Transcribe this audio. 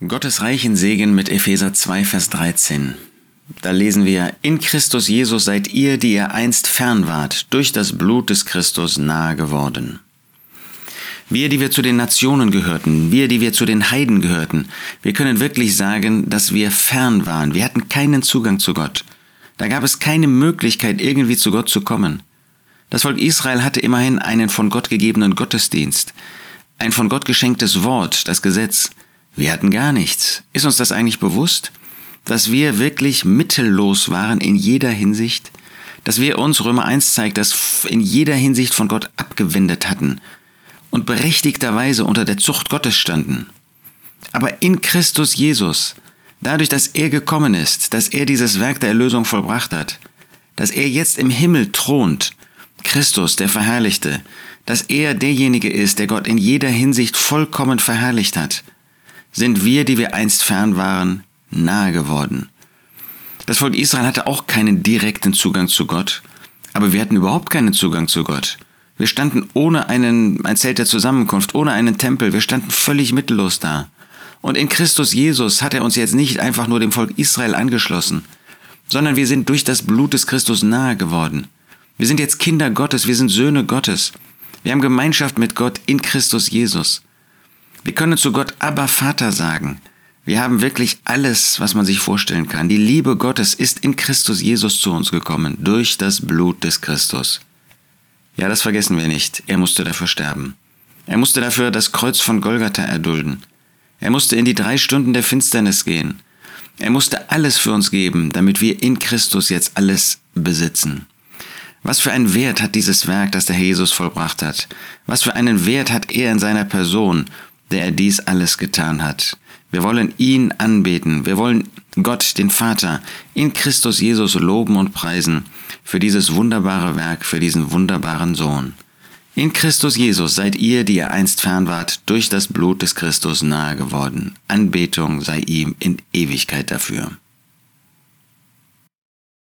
Gottes reichen Segen mit Epheser 2, Vers 13. Da lesen wir, in Christus Jesus seid ihr, die ihr einst fern wart, durch das Blut des Christus nahe geworden. Wir, die wir zu den Nationen gehörten, wir, die wir zu den Heiden gehörten, wir können wirklich sagen, dass wir fern waren. Wir hatten keinen Zugang zu Gott. Da gab es keine Möglichkeit, irgendwie zu Gott zu kommen. Das Volk Israel hatte immerhin einen von Gott gegebenen Gottesdienst, ein von Gott geschenktes Wort, das Gesetz. Wir hatten gar nichts. Ist uns das eigentlich bewusst? Dass wir wirklich mittellos waren in jeder Hinsicht? Dass wir uns, Römer 1 zeigt, das in jeder Hinsicht von Gott abgewendet hatten und berechtigterweise unter der Zucht Gottes standen. Aber in Christus Jesus, dadurch, dass er gekommen ist, dass er dieses Werk der Erlösung vollbracht hat, dass er jetzt im Himmel thront, Christus, der Verherrlichte, dass er derjenige ist, der Gott in jeder Hinsicht vollkommen verherrlicht hat, sind wir, die wir einst fern waren, nahe geworden. Das Volk Israel hatte auch keinen direkten Zugang zu Gott, aber wir hatten überhaupt keinen Zugang zu Gott. Wir standen ohne einen, ein Zelt der Zusammenkunft, ohne einen Tempel, wir standen völlig mittellos da. Und in Christus Jesus hat er uns jetzt nicht einfach nur dem Volk Israel angeschlossen, sondern wir sind durch das Blut des Christus nahe geworden. Wir sind jetzt Kinder Gottes, wir sind Söhne Gottes. Wir haben Gemeinschaft mit Gott in Christus Jesus. Wir können zu Gott aber Vater sagen. Wir haben wirklich alles, was man sich vorstellen kann. Die Liebe Gottes ist in Christus Jesus zu uns gekommen, durch das Blut des Christus. Ja, das vergessen wir nicht. Er musste dafür sterben. Er musste dafür das Kreuz von Golgatha erdulden. Er musste in die drei Stunden der Finsternis gehen. Er musste alles für uns geben, damit wir in Christus jetzt alles besitzen. Was für einen Wert hat dieses Werk, das der Herr Jesus vollbracht hat? Was für einen Wert hat er in seiner Person, der er dies alles getan hat? Wir wollen ihn anbeten. Wir wollen Gott, den Vater, in Christus Jesus loben und preisen für dieses wunderbare Werk, für diesen wunderbaren Sohn. In Christus Jesus seid ihr, die ihr einst fern wart, durch das Blut des Christus nahe geworden. Anbetung sei ihm in Ewigkeit dafür.